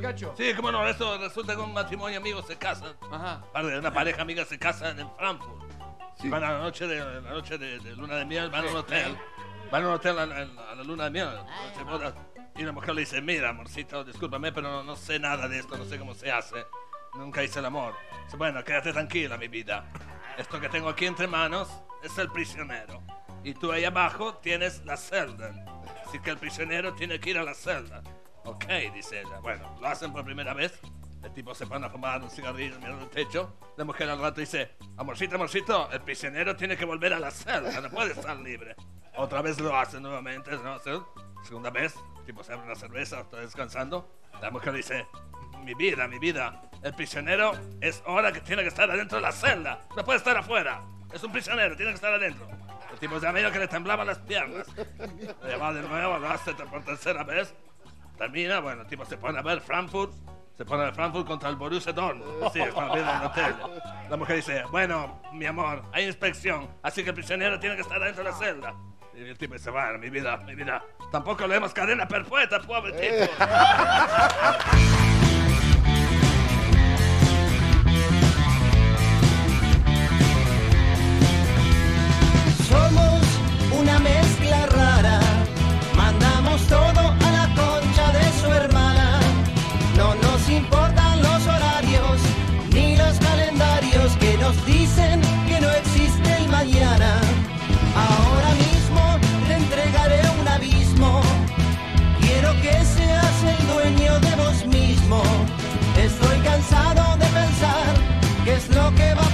Cacho? Sí, cómo no, esto resulta que un matrimonio amigo se casan. Ajá. Una pareja amiga se casan en Frankfurt. Sí. Van a la noche de, la noche de, de luna de miel, van a un hotel. Van a un hotel a, a- a la luna de miel. bodas. Y la mujer le dice, mira, amorcito, discúlpame, pero no, no sé nada de esto, no sé cómo se hace. Nunca hice el amor. Dice, bueno, quédate tranquila, mi vida. Esto que tengo aquí entre manos es el prisionero. Y tú ahí abajo tienes la celda. Así que el prisionero tiene que ir a la celda. Ok, dice ella. Bueno, lo hacen por primera vez. El tipo se pone a fumar un cigarrillo mirando el techo. La mujer al rato dice, amorcito, amorcito, el prisionero tiene que volver a la celda, no puede estar libre. Otra vez lo hacen nuevamente, ¿no? Se- Segunda vez, el tipo se abre una cerveza, está descansando. La mujer dice, mi vida, mi vida, el prisionero es hora que tiene que estar adentro de la celda, no puede estar afuera. Es un prisionero, tiene que estar adentro. El tipo ya medio que le temblaban las piernas. Le va de nuevo, lo hace por tercera vez. Termina, bueno, tipo se pone a ver Frankfurt. Se pone a ver Frankfurt contra el Borussia Dortmund. Sí, están viendo en el hotel. La mujer dice, bueno, mi amor, hay inspección, así que el prisionero tiene que estar dentro de la celda. Y el tipo dice, bueno, mi vida, mi vida, tampoco leemos cadena perpetua, pobre tipo. mismo. Estoy cansado de pensar qué es lo que va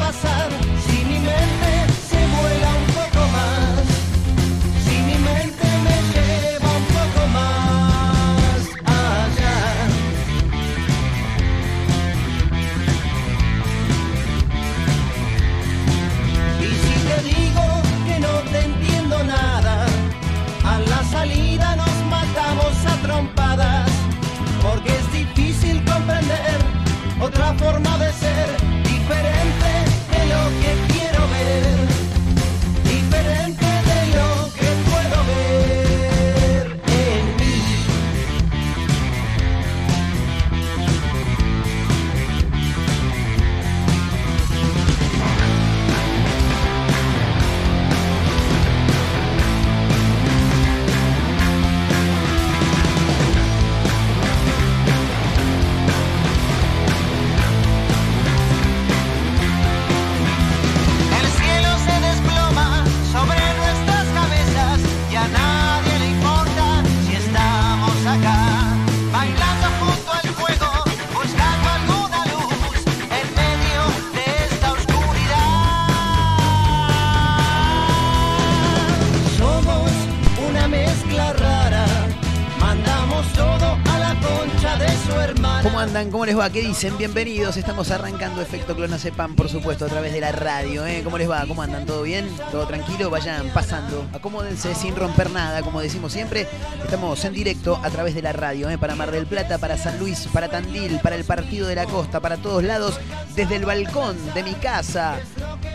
¿Cómo les va? ¿Qué dicen? Bienvenidos. Estamos arrancando Efecto Clonacepan, por supuesto, a través de la radio. ¿eh? ¿Cómo les va? ¿Cómo andan? ¿Todo bien? ¿Todo tranquilo? Vayan pasando. Acomódense sin romper nada, como decimos siempre. Estamos en directo a través de la radio, ¿eh? para Mar del Plata, para San Luis, para Tandil, para el Partido de la Costa, para todos lados, desde el balcón de mi casa,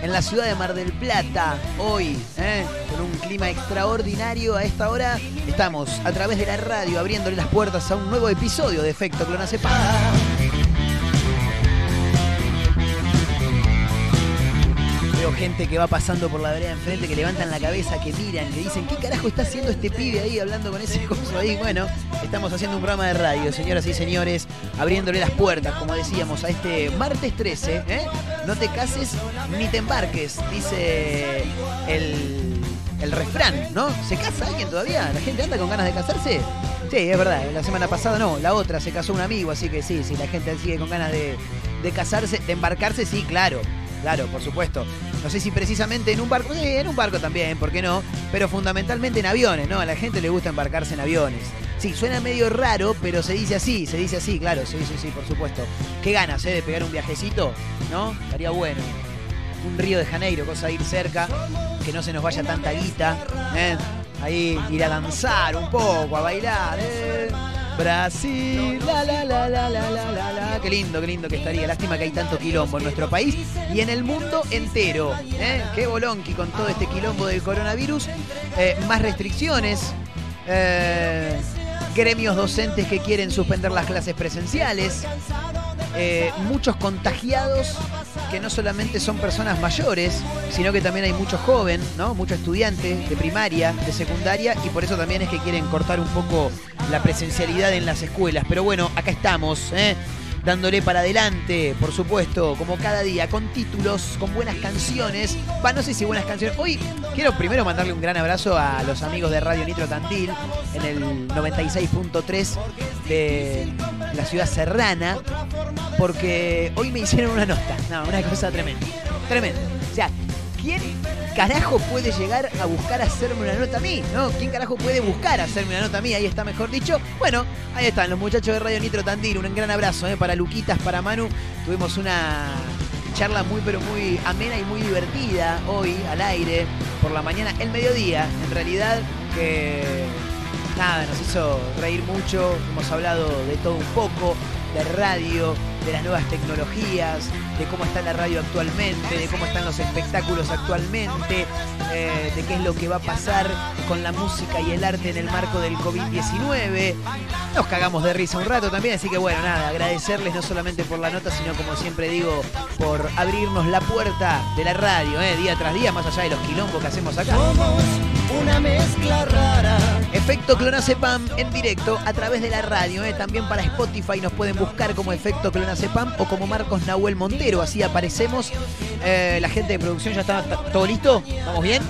en la ciudad de Mar del Plata, hoy, ¿eh? con un clima extraordinario a esta hora. Estamos a través de la radio abriéndole las puertas a un nuevo episodio de Efecto Clonacepan. Veo gente que va pasando por la vereda enfrente, que levantan la cabeza, que miran, que dicen, ¿qué carajo está haciendo este pibe ahí hablando con ese coso ahí? Bueno, estamos haciendo un programa de radio, señoras y señores, abriéndole las puertas, como decíamos, a este martes 13, ¿eh? No te cases ni te embarques, dice el, el refrán, ¿no? ¿Se casa alguien todavía? ¿La gente anda con ganas de casarse? Sí, es verdad, la semana pasada no, la otra se casó un amigo, así que sí, sí, la gente sigue con ganas de, de casarse, de embarcarse, sí, claro. Claro, por supuesto. No sé si precisamente en un barco, sí, en un barco también, ¿por qué no? Pero fundamentalmente en aviones, ¿no? A la gente le gusta embarcarse en aviones. Sí, suena medio raro, pero se dice así, se dice así, claro, sí, sí, sí, por supuesto. Qué ganas, ¿eh? De pegar un viajecito, ¿no? Estaría bueno. Un Río de Janeiro, cosa de ir cerca, que no se nos vaya tanta guita, ¿eh? Ahí ir a danzar un poco, a bailar, ¿eh? Brasil, la la la la la la la la. Qué lindo, qué lindo que estaría. Lástima que hay tanto quilombo en nuestro país y en el mundo entero. ¿eh? Qué bolonqui con todo este quilombo del coronavirus. Eh, más restricciones. eh, gremios docentes que quieren suspender las clases presenciales, eh, muchos contagiados que no solamente son personas mayores, sino que también hay mucho joven, ¿no? Mucho estudiante de primaria, de secundaria, y por eso también es que quieren cortar un poco la presencialidad en las escuelas. Pero bueno, acá estamos, ¿eh? Dándole para adelante, por supuesto, como cada día, con títulos, con buenas canciones. Va, no sé si buenas canciones. Hoy quiero primero mandarle un gran abrazo a los amigos de Radio Nitro Tandil en el 96.3 de la ciudad serrana, porque hoy me hicieron una nota. No, una cosa tremenda. Tremenda. O sea, ¿quién carajo puede llegar a buscar hacerme una nota a mí? ¿No? ¿Quién carajo puede buscar hacerme una nota a mí? Ahí está, mejor dicho. Bueno, ahí están los muchachos de Radio Nitro Tandil. Un gran abrazo ¿eh? para Luquitas, para Manu. Tuvimos una charla muy pero muy amena y muy divertida hoy al aire por la mañana, el mediodía, en realidad que nada, nos hizo reír mucho, hemos hablado de todo un poco, de radio, de las nuevas tecnologías, de cómo está la radio actualmente, de cómo están los espectáculos actualmente, eh, de qué es lo que va a pasar con la música y el arte en el marco del COVID-19. Nos cagamos de risa un rato también, así que bueno, nada, agradecerles no solamente por la nota, sino como siempre digo, por abrirnos la puerta de la radio, eh, día tras día, más allá de los quilombos que hacemos acá. Una mezcla rara. Efecto Clonacepam en directo a través de la radio. eh. También para Spotify nos pueden buscar como Efecto Clonacepam o como Marcos Nahuel Montero. Así aparecemos. Eh, la gente de producción ya está, está- todo listo. ¿Estamos bien?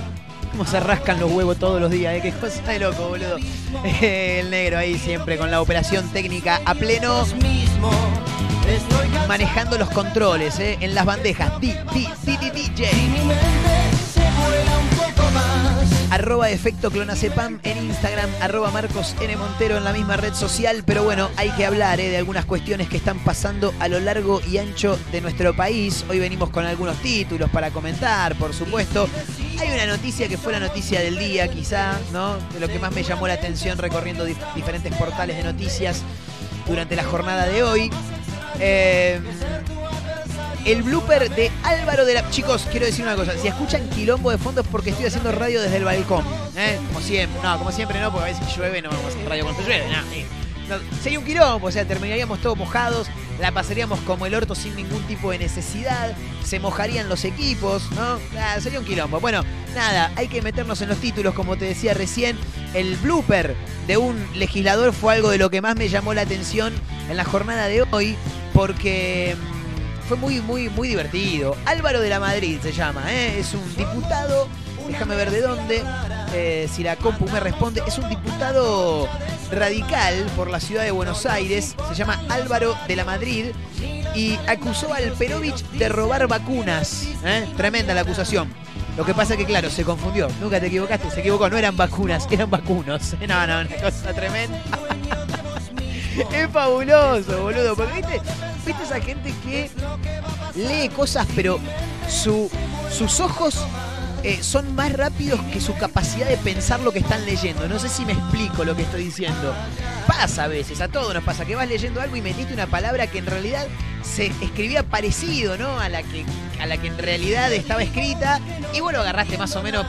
Cómo se rascan los huevos todos los días, ¿eh? Qué cosa de loco, boludo. Eh, el negro ahí siempre con la operación técnica a pleno. Manejando los controles, ¿eh? En las bandejas. Di, di, di, di, DJ. Arroba efecto clonacepam en Instagram, arroba Marcos N. Montero en la misma red social, pero bueno, hay que hablar eh, de algunas cuestiones que están pasando a lo largo y ancho de nuestro país. Hoy venimos con algunos títulos para comentar, por supuesto. Hay una noticia que fue la noticia del día, quizá, ¿no? De lo que más me llamó la atención recorriendo dif- diferentes portales de noticias durante la jornada de hoy. Eh, el blooper de Álvaro de la... Chicos, quiero decir una cosa. Si escuchan quilombo de fondo es porque estoy haciendo radio desde el balcón. ¿eh? Como siempre. No, como siempre no, porque a veces llueve, no vamos a hacer radio cuando llueve. Sería un quilombo, o sea, terminaríamos todos mojados, la pasaríamos como el orto sin ningún tipo de necesidad, se mojarían los equipos, ¿no? Sería un quilombo. Bueno, nada, hay que meternos en los títulos, como te decía recién. El blooper de un legislador fue algo de lo que más me llamó la atención en la jornada de hoy, porque fue muy, muy, muy divertido. Álvaro de la Madrid se llama, ¿eh? es un diputado, déjame ver de dónde, eh, si la compu me responde, es un diputado radical por la ciudad de Buenos Aires, se llama Álvaro de la Madrid y acusó al Perovich de robar vacunas. ¿eh? Tremenda la acusación. Lo que pasa que, claro, se confundió. Nunca te equivocaste, se equivocó. No eran vacunas, eran vacunos. No, no, una cosa tremenda. Es fabuloso, boludo. Porque viste, viste esa gente que lee cosas, pero su, sus ojos eh, son más rápidos que su capacidad de pensar lo que están leyendo. No sé si me explico lo que estoy diciendo. Pasa a veces, a todos nos pasa, que vas leyendo algo y metiste una palabra que en realidad se escribía parecido, ¿no? A la que, a la que en realidad estaba escrita. Y bueno, agarraste más o menos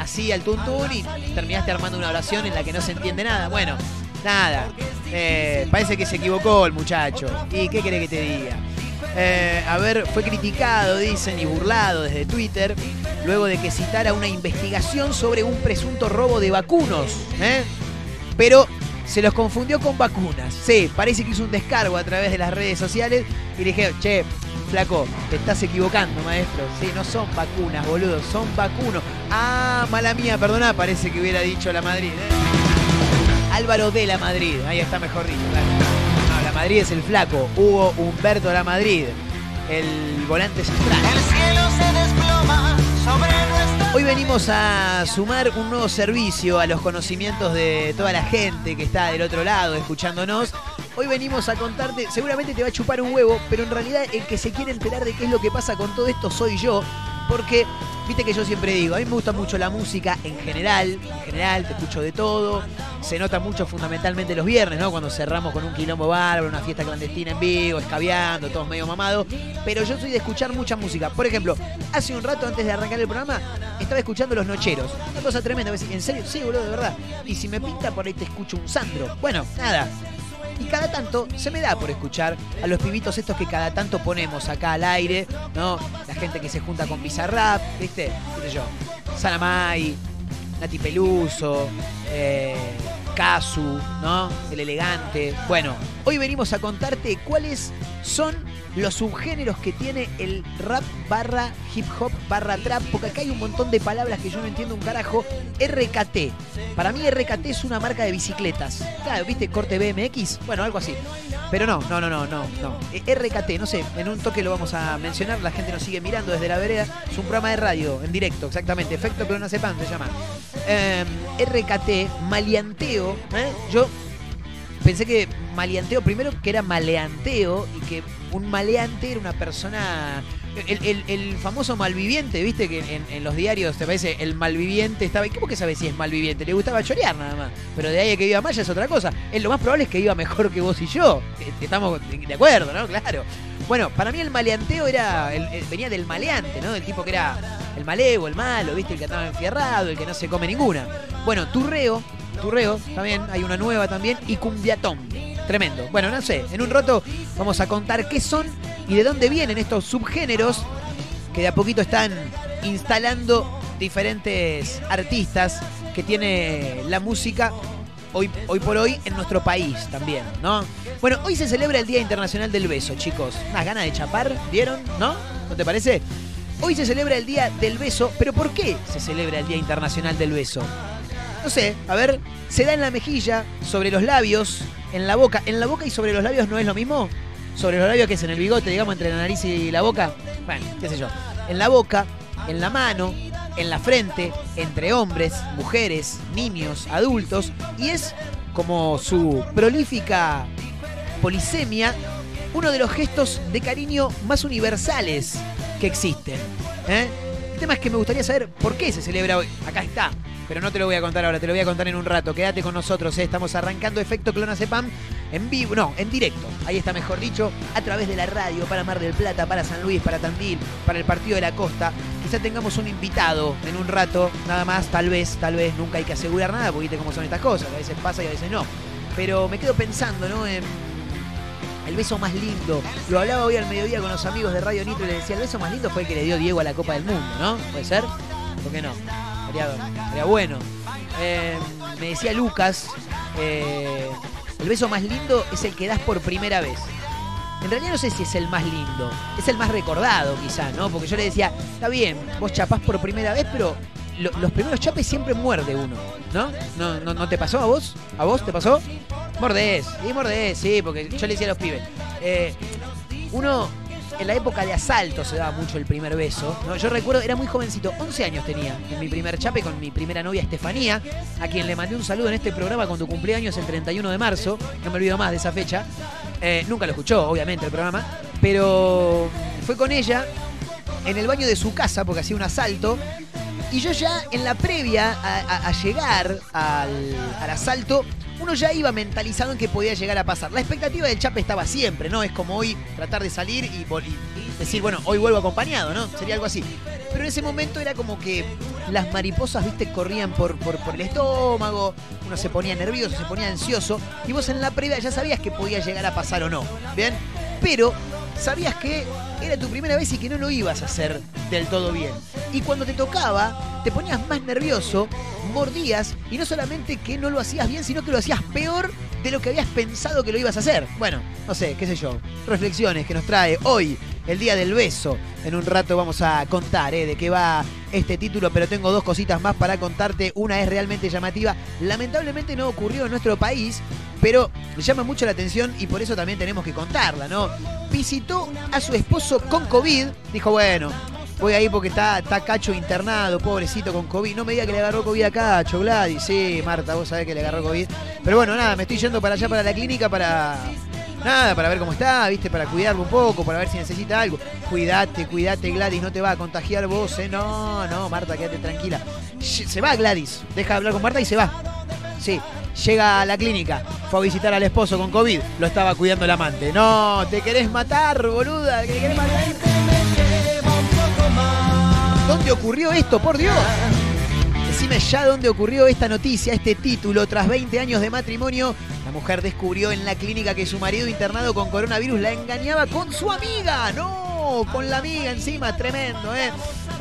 así al tuntún y terminaste armando una oración en la que no se entiende nada. Bueno, nada. Eh, parece que se equivocó el muchacho. ¿Y qué quiere que te diga? Eh, a ver, fue criticado, dicen, y burlado desde Twitter, luego de que citara una investigación sobre un presunto robo de vacunos. ¿eh? Pero se los confundió con vacunas. Sí, parece que hizo un descargo a través de las redes sociales y le dije, che, flaco, te estás equivocando, maestro. Sí, no son vacunas, boludo, son vacunos. Ah, mala mía, perdona, parece que hubiera dicho la Madrid. ¿eh? Álvaro de la Madrid, ahí está mejor dicho. claro. No, la Madrid es el flaco. Hugo Humberto de la Madrid, el volante central. El cielo se desploma sobre Hoy venimos a sumar un nuevo servicio a los conocimientos de toda la gente que está del otro lado escuchándonos. Hoy venimos a contarte, seguramente te va a chupar un huevo, pero en realidad el que se quiere enterar de qué es lo que pasa con todo esto soy yo, porque viste que yo siempre digo, a mí me gusta mucho la música en general, en general te escucho de todo, se nota mucho fundamentalmente los viernes, ¿no? Cuando cerramos con un quilombo bárbaro, una fiesta clandestina en vivo, escabeando, todos medio mamados. Pero yo soy de escuchar mucha música. Por ejemplo, hace un rato antes de arrancar el programa, estaba escuchando Los Nocheros. Una cosa tremenda. ¿En serio? Sí, boludo, de verdad. Y si me pinta por ahí te escucho un Sandro. Bueno, nada. Y cada tanto se me da por escuchar a los pibitos estos que cada tanto ponemos acá al aire, ¿no? La gente que se junta con Bizarrap, ¿viste? ¿Qué yo? Salamay, Nati Peluso, eh, Casu, ¿no? El elegante. Bueno, hoy venimos a contarte cuáles son los subgéneros que tiene el rap barra hip hop barra trap, porque acá hay un montón de palabras que yo no entiendo un carajo. RKT. Para mí RKT es una marca de bicicletas. Claro, ¿viste? Corte BMX. Bueno, algo así. Pero no, no, no, no, no, no. Eh, RKT, no sé, en un toque lo vamos a mencionar, la gente nos sigue mirando desde la vereda. Es un programa de radio, en directo, exactamente. Efecto Clonazepam se llama. Eh, RKT, maleanteo. ¿eh? Yo pensé que maleanteo, primero que era maleanteo y que un maleante era una persona. El, el- famoso malviviente, viste que en, los diarios te parece el malviviente estaba. ¿Y cómo que sabes si es malviviente? Le gustaba chorear nada más. Pero de ahí a que viva mal ya es otra cosa. Es lo más probable es que viva mejor que vos y yo. Estamos de acuerdo, ¿no? Claro. Bueno, para mí el maleanteo era. venía del maleante, ¿no? Del tipo que era el malevo, el malo, viste, el que estaba enfierrado, el que no se come ninguna. Bueno, turreo, turreo también, hay una nueva también, y cumbiatón. Tremendo. Bueno, no sé, en un rato vamos a contar qué son y de dónde vienen estos subgéneros que de a poquito están instalando diferentes artistas que tiene la música hoy, hoy por hoy en nuestro país también, ¿no? Bueno, hoy se celebra el Día Internacional del Beso, chicos. Unas ganas de chapar, ¿vieron? ¿No? ¿No te parece? Hoy se celebra el Día del Beso, pero ¿por qué se celebra el Día Internacional del Beso? No sé, a ver, se da en la mejilla, sobre los labios, en la boca. ¿En la boca y sobre los labios no es lo mismo? Sobre los labios que es en el bigote, digamos, entre la nariz y la boca. Bueno, qué sé yo. En la boca, en la mano, en la frente, entre hombres, mujeres, niños, adultos. Y es como su prolífica polisemia, uno de los gestos de cariño más universales que existen. ¿eh? El tema es que me gustaría saber por qué se celebra hoy. Acá está. Pero no te lo voy a contar ahora, te lo voy a contar en un rato. Quédate con nosotros, ¿eh? estamos arrancando Efecto Clonazepam en vivo, no, en directo. Ahí está, mejor dicho, a través de la radio para Mar del Plata, para San Luis, para Tandil, para el Partido de la Costa. Quizá tengamos un invitado en un rato, nada más, tal vez, tal vez, nunca hay que asegurar nada, porque viste cómo son estas cosas, a veces pasa y a veces no. Pero me quedo pensando, ¿no? El beso más lindo. Lo hablaba hoy al mediodía con los amigos de Radio Nitro y les decía, el beso más lindo fue el que le dio Diego a la Copa del Mundo, ¿no? ¿Puede ser? ¿Por qué no? Sería, bueno. Eh, me decía Lucas, eh, el beso más lindo es el que das por primera vez. En realidad no sé si es el más lindo, es el más recordado quizá, ¿no? Porque yo le decía, está bien, vos chapás por primera vez, pero lo- los primeros chapes siempre muerde uno, ¿no? ¿No, no, te pasó a vos? ¿A vos te pasó? Mordés, y mordés, sí, porque yo le decía a los pibes. eh, uno en la época de asalto se daba mucho el primer beso. ¿no? Yo recuerdo, era muy jovencito, 11 años tenía en mi primer chape con mi primera novia Estefanía, a quien le mandé un saludo en este programa cuando cumpleaños el 31 de marzo. No me olvido más de esa fecha. Eh, nunca lo escuchó, obviamente, el programa. Pero fue con ella en el baño de su casa porque hacía un asalto. Y yo ya en la previa a, a- a llegar al, al asalto, uno ya iba mentalizado en que podía llegar a pasar. La expectativa del chape estaba siempre, ¿no? Es como hoy tratar de salir y, decir, bueno, hoy vuelvo acompañado, ¿no? Sería algo así. Pero en ese momento era como que las mariposas, viste, corrían por, por, por el estómago, uno se ponía nervioso, se ponía ansioso, y vos en la previa ya sabías que podía llegar a pasar o no, ¿bien? Pero sabías que era tu primera vez y que no lo ibas a hacer del todo bien. Y cuando te tocaba, te ponías más nervioso, mordías, y no solamente que no lo hacías bien, sino que lo hacías peor de lo que habías pensado que lo ibas a hacer. Bueno, no sé, qué sé yo, reflexiones que nos trae hoy el Día del Beso. En un rato vamos a contar ¿eh? de qué va este título, pero tengo dos cositas más para contarte. Una es realmente llamativa. Lamentablemente no ocurrió en nuestro país, pero llama mucho la atención y por eso también tenemos que contarla, ¿no? Visitó a su esposo con COVID, dijo, bueno, voy ahí porque está, está Cacho internado, pobrecito con COVID. No me diga que le agarró COVID a Cacho, Gladys. Sí, Marta, vos sabés que le agarró COVID. Pero bueno, nada, me estoy yendo para allá, para la clínica, para... Nada, para ver cómo está, viste, para cuidarlo un poco, para ver si necesita algo. Cuídate, cuídate, Gladys, no te va a contagiar vos, ¿eh? No, no, Marta, quédate tranquila. Se va Gladys, deja de hablar con Marta y se va. Sí, Llega a la clínica, fue a visitar al esposo con COVID, lo estaba cuidando el amante. No, te querés matar, boluda, te querés matar. ¿Dónde ocurrió esto, por Dios? Decime ya dónde ocurrió esta noticia, este título. Tras 20 años de matrimonio, la mujer descubrió en la clínica que su marido internado con coronavirus la engañaba con su amiga. No, con la amiga encima, tremendo, ¿eh?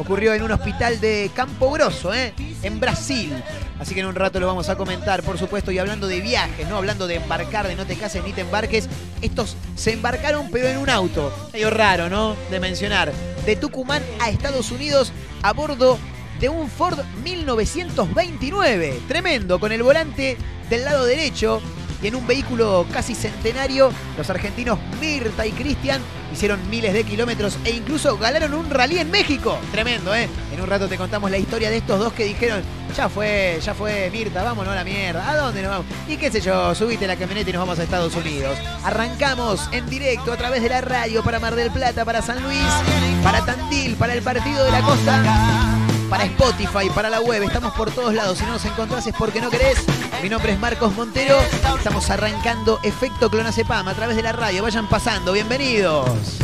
Ocurrió en un hospital de Campo Grosso, ¿eh? En Brasil. Así que en un rato lo vamos a comentar, por supuesto, y hablando de viajes, no hablando de embarcar, de no te cases ni te embarques. Estos se embarcaron, pero en un auto. Medio raro, ¿no? De mencionar. De Tucumán a Estados Unidos a bordo de un Ford 1929. Tremendo, con el volante del lado derecho y en un vehículo casi centenario, los argentinos Mirta y Cristian hicieron miles de kilómetros e incluso ganaron un rally en México. Tremendo, ¿eh? En un rato te contamos la historia de estos dos que dijeron, ya fue, ya fue Mirta, vámonos a la mierda. ¿A dónde nos vamos? Y qué sé yo, subite la camioneta y nos vamos a Estados Unidos. Arrancamos en directo a través de la radio para Mar del Plata, para San Luis, para Tandil, para el Partido de la Costa para Spotify, para la web, estamos por todos lados. Si no nos encontrás es porque no querés. Mi nombre es Marcos Montero. Estamos arrancando Efecto Clonazepam a través de la radio. Vayan pasando, bienvenidos.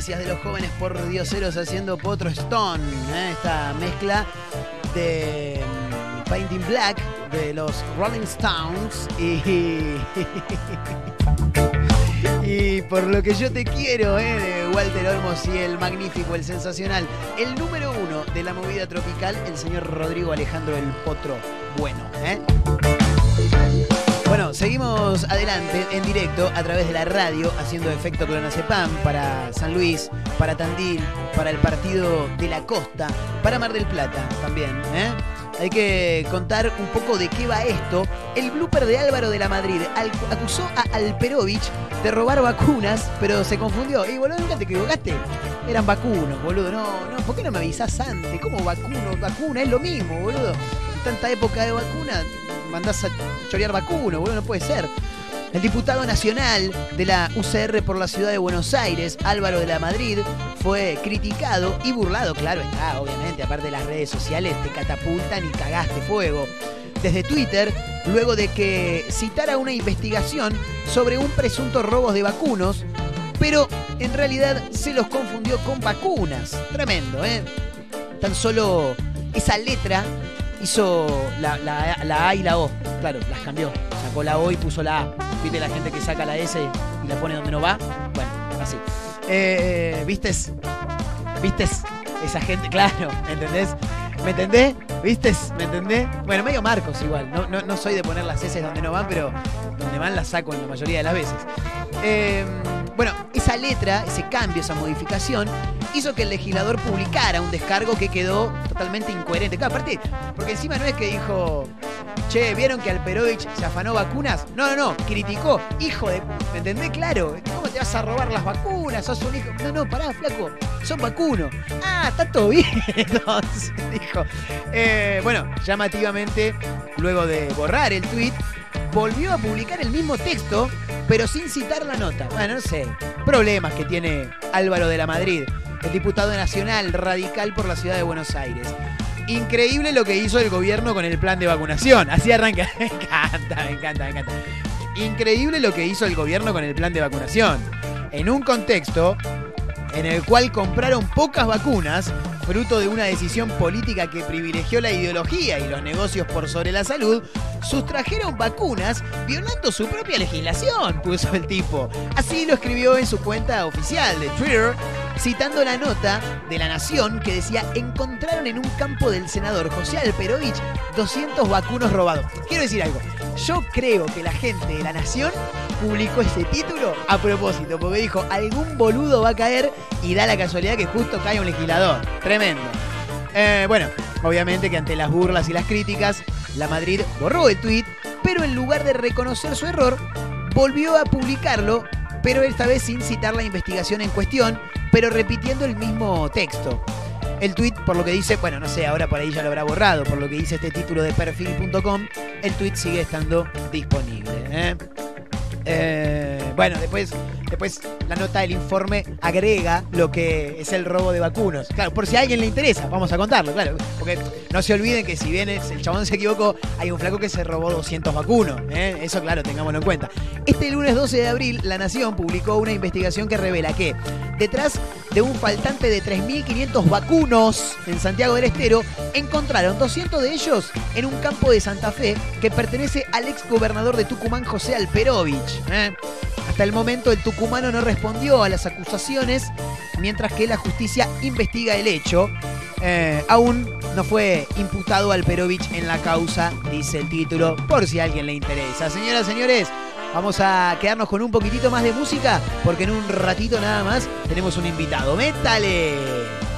Iglesias de los jóvenes por dioseros haciendo Potro Stone. ¿eh? Esta mezcla de mm, Painting Black de los Rolling Stones y. por lo que yo te quiero, ¿eh? de Walter Olmos y el magnífico, el sensacional, el número uno de la movida tropical, el señor Rodrigo Alejandro el Potro Bueno. ¿eh? Bueno, seguimos adelante en directo a través de la radio haciendo efecto clonazepam para San Luis, para Tandil, para el partido de la costa, para Mar del Plata también. ¿eh? Hay que contar un poco de qué va esto. El blooper de Álvaro de la Madrid acusó a Alperovich de robar vacunas, pero se confundió. Y boludo, nunca te equivocaste. Eran vacunos, boludo. No, no, ¿por qué no me avisás antes? ¿Cómo vacuno? Vacuna es lo mismo, boludo. En tanta época de vacuna, mandás a chorear vacuno, boludo, no puede ser. El diputado nacional de la UCR por la ciudad de Buenos Aires, Álvaro de la Madrid, fue criticado y burlado, claro está, obviamente, aparte de las redes sociales, te catapultan y cagaste fuego. Desde Twitter, luego de que citara una investigación sobre un presunto robo de vacunos, pero en realidad se los confundió con vacunas. Tremendo, ¿eh? Tan solo esa letra hizo la, la- la A y la O. Claro, las cambió. Sacó la O y puso la A. ¿Viste la gente que saca la S y la pone donde no va? Bueno, así. Eh, ¿Vistes? ¿Vistes? Esa gente, claro, ¿entendés? ¿Me entendés? ¿Vistes? ¿Me entendés? Bueno, medio Marcos igual. No, no, no soy de poner las S donde no van, pero donde van las saco en la mayoría de las veces. Eh, bueno, esa letra, ese cambio, esa modificación, hizo que el legislador publicara un descargo que quedó totalmente incoherente. Aparte, porque encima no es que dijo, che, ¿vieron que Alperovich se afanó vacunas? No, no, no, criticó, hijo de... ¿Me entendés? Claro, ¿cómo te vas a robar las vacunas? Sos un hijo... No, no, pará, flaco, son vacunos. Ah, está todo bien, entonces, dijo. Eh, bueno, llamativamente, luego de borrar el tweet, volvió a publicar el mismo texto, pero sin citar la nota. Bueno, no sé, problemas que tiene Álvaro de la Madrid, el diputado nacional radical por la ciudad de Buenos Aires. Increíble lo que hizo el gobierno con el plan de vacunación. Así arranca. Me encanta, me encanta, me encanta. Increíble lo que hizo el gobierno con el plan de vacunación. En un contexto en el cual compraron pocas vacunas, fruto de una decisión política que privilegió la ideología y los negocios por sobre la salud, sustrajeron vacunas violando su propia legislación, puso el tipo. Así lo escribió en su cuenta oficial de Twitter, citando la nota de La Nación que decía encontraron en un campo del senador José Alperovich 200 vacunos robados. Quiero decir algo, yo creo que la gente de La Nación publicó ese título a propósito, porque dijo, algún boludo va a caer y da la casualidad que justo cae un legislador. Tremendo. Eh, bueno, obviamente que ante las burlas y las críticas, la Madrid borró el tuit, pero en lugar de reconocer su error, volvió a publicarlo, pero esta vez sin citar la investigación en cuestión, pero repitiendo el mismo texto. El tweet, por lo que dice, bueno, no sé, ahora por ahí ya lo habrá borrado, por lo que dice este título de perfil.com, el tweet sigue estando disponible. ¿eh? Eh, bueno, después, después la nota del informe agrega lo que es el robo de vacunos. Claro, por si a alguien le interesa, vamos a contarlo, claro. Porque no se olviden que si bien el chabón se equivocó, hay un flaco que se robó 200 vacunos. ¿eh? Eso, claro, tengámoslo en cuenta. Este lunes 12 de abril, La Nación publicó una investigación que revela que detrás de un faltante de 3.500 vacunos en Santiago del Estero, encontraron 200 de ellos en un campo de Santa Fe que pertenece al ex gobernador de Tucumán, José Alperovich. ¿eh? Hasta el momento, el tucumano no respondió a las acusaciones, mientras que la justicia investiga el hecho. Eh, aún no fue imputado Alperovich en la causa, dice el título, por si a alguien le interesa. Señoras, señores, vamos a quedarnos con un poquitito más de música, porque en un ratito nada más tenemos un invitado. ¡Métale!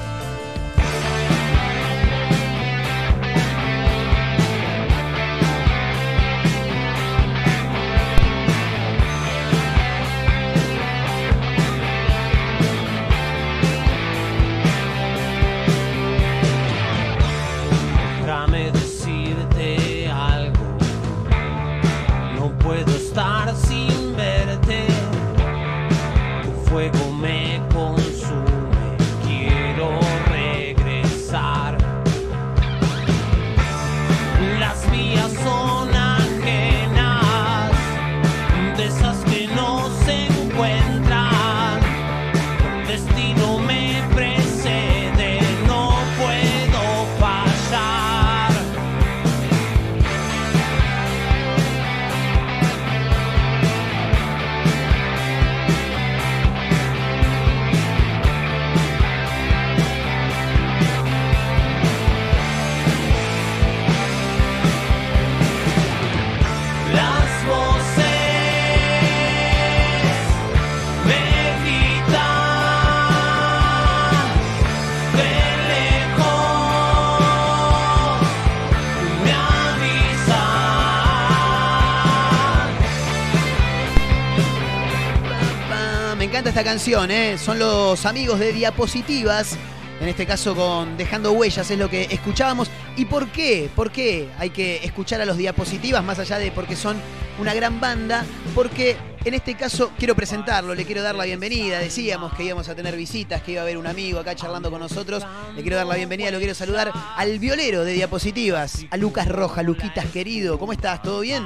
Canción, ¿eh? Son los amigos de Diapositivas. En este caso con Dejando Huellas es lo que escuchábamos. ¿Y por qué? ¿Por qué hay que escuchar a los Diapositivas más allá de porque son una gran banda? Porque en este caso quiero presentarlo, le quiero dar la bienvenida. Decíamos que íbamos a tener visitas, que iba a haber un amigo acá charlando con nosotros. Le quiero dar la bienvenida, lo quiero saludar al violero de Diapositivas, a Lucas Roja. Luquitas querido, ¿cómo estás? ¿Todo bien?